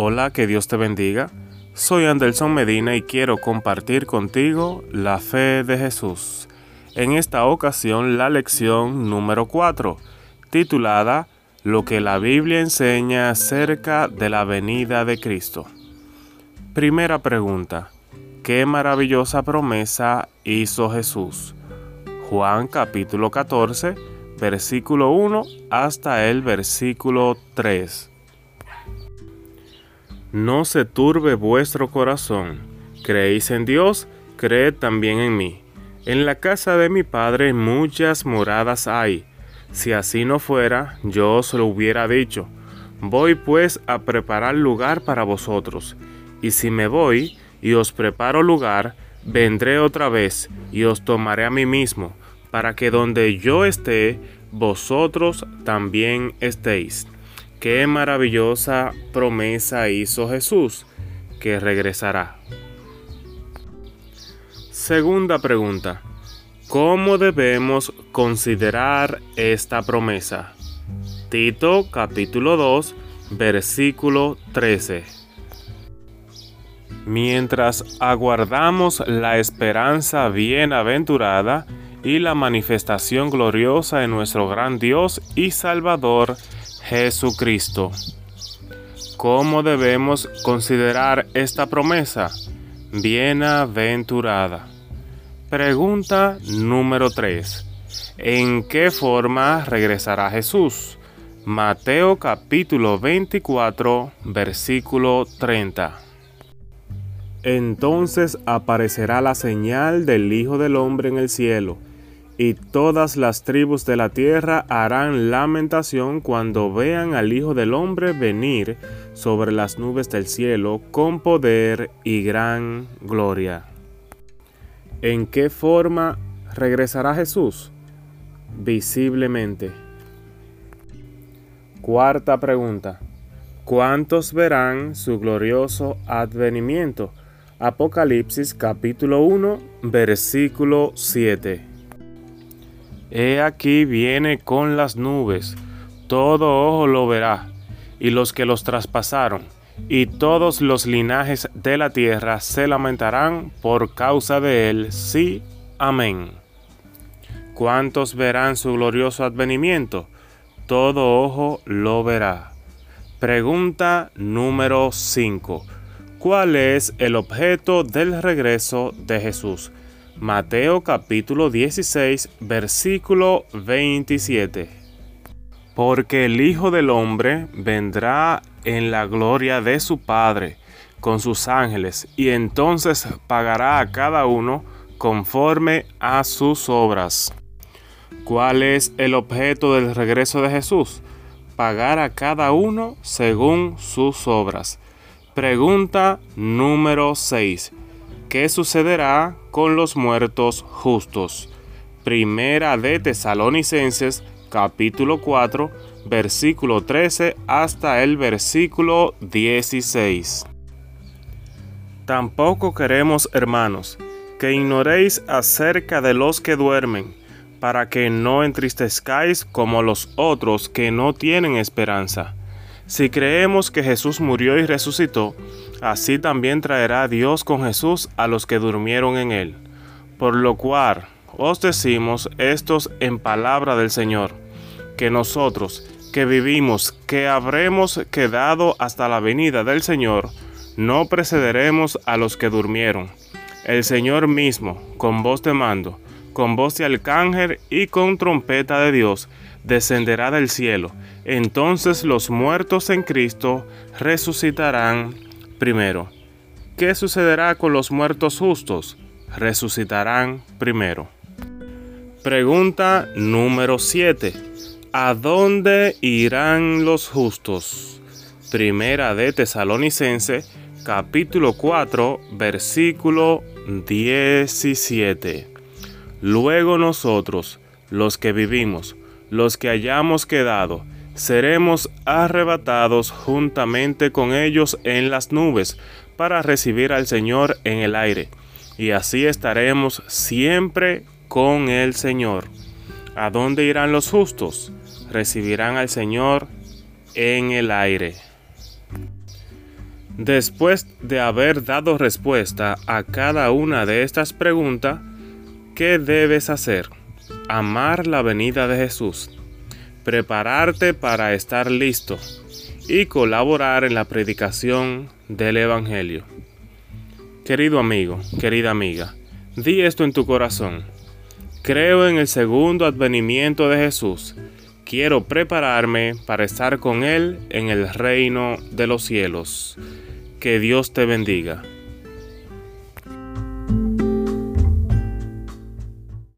Hola, que Dios te bendiga. Soy Anderson Medina y quiero compartir contigo la fe de Jesús. En esta ocasión la lección número 4, titulada Lo que la Biblia enseña acerca de la venida de Cristo. Primera pregunta. ¿Qué maravillosa promesa hizo Jesús? Juan capítulo 14, versículo 1 hasta el versículo 3. No se turbe vuestro corazón. Creéis en Dios, creed también en mí. En la casa de mi Padre muchas moradas hay. Si así no fuera, yo os lo hubiera dicho. Voy pues a preparar lugar para vosotros. Y si me voy y os preparo lugar, vendré otra vez y os tomaré a mí mismo, para que donde yo esté, vosotros también estéis. Qué maravillosa promesa hizo Jesús, que regresará. Segunda pregunta. ¿Cómo debemos considerar esta promesa? Tito capítulo 2, versículo 13. Mientras aguardamos la esperanza bienaventurada y la manifestación gloriosa de nuestro gran Dios y Salvador, Jesucristo. ¿Cómo debemos considerar esta promesa? Bienaventurada. Pregunta número 3. ¿En qué forma regresará Jesús? Mateo capítulo 24, versículo 30. Entonces aparecerá la señal del Hijo del Hombre en el cielo y todas las tribus de la tierra harán lamentación cuando vean al Hijo del Hombre venir sobre las nubes del cielo con poder y gran gloria. ¿En qué forma regresará Jesús? Visiblemente. Cuarta pregunta. ¿Cuántos verán su glorioso advenimiento? Apocalipsis capítulo 1, versículo 7. He aquí viene con las nubes, todo ojo lo verá, y los que los traspasaron, y todos los linajes de la tierra se lamentarán por causa de él. Sí, amén. ¿Cuántos verán su glorioso advenimiento? Todo ojo lo verá. Pregunta número 5. ¿Cuál es el objeto del regreso de Jesús? Mateo capítulo 16 versículo 27. Porque el Hijo del Hombre vendrá en la gloria de su Padre con sus ángeles y entonces pagará a cada uno conforme a sus obras. ¿Cuál es el objeto del regreso de Jesús? Pagar a cada uno según sus obras. Pregunta número 6. ¿Qué sucederá con los muertos justos? Primera de Tesalonicenses capítulo 4 versículo 13 hasta el versículo 16. Tampoco queremos, hermanos, que ignoréis acerca de los que duermen, para que no entristezcáis como los otros que no tienen esperanza. Si creemos que Jesús murió y resucitó, así también traerá Dios con Jesús a los que durmieron en él. Por lo cual os decimos estos en palabra del Señor, que nosotros, que vivimos, que habremos quedado hasta la venida del Señor, no precederemos a los que durmieron. El Señor mismo, con voz de mando, con voz de arcángel y con trompeta de Dios, descenderá del cielo. Entonces los muertos en Cristo resucitarán primero. ¿Qué sucederá con los muertos justos? Resucitarán primero. Pregunta número 7. ¿A dónde irán los justos? Primera de Tesalonicense, capítulo 4, versículo 17. Luego nosotros, los que vivimos, los que hayamos quedado, seremos arrebatados juntamente con ellos en las nubes para recibir al Señor en el aire, y así estaremos siempre con el Señor. ¿A dónde irán los justos? Recibirán al Señor en el aire. Después de haber dado respuesta a cada una de estas preguntas, ¿qué debes hacer? Amar la venida de Jesús, prepararte para estar listo y colaborar en la predicación del Evangelio. Querido amigo, querida amiga, di esto en tu corazón. Creo en el segundo advenimiento de Jesús. Quiero prepararme para estar con Él en el reino de los cielos. Que Dios te bendiga.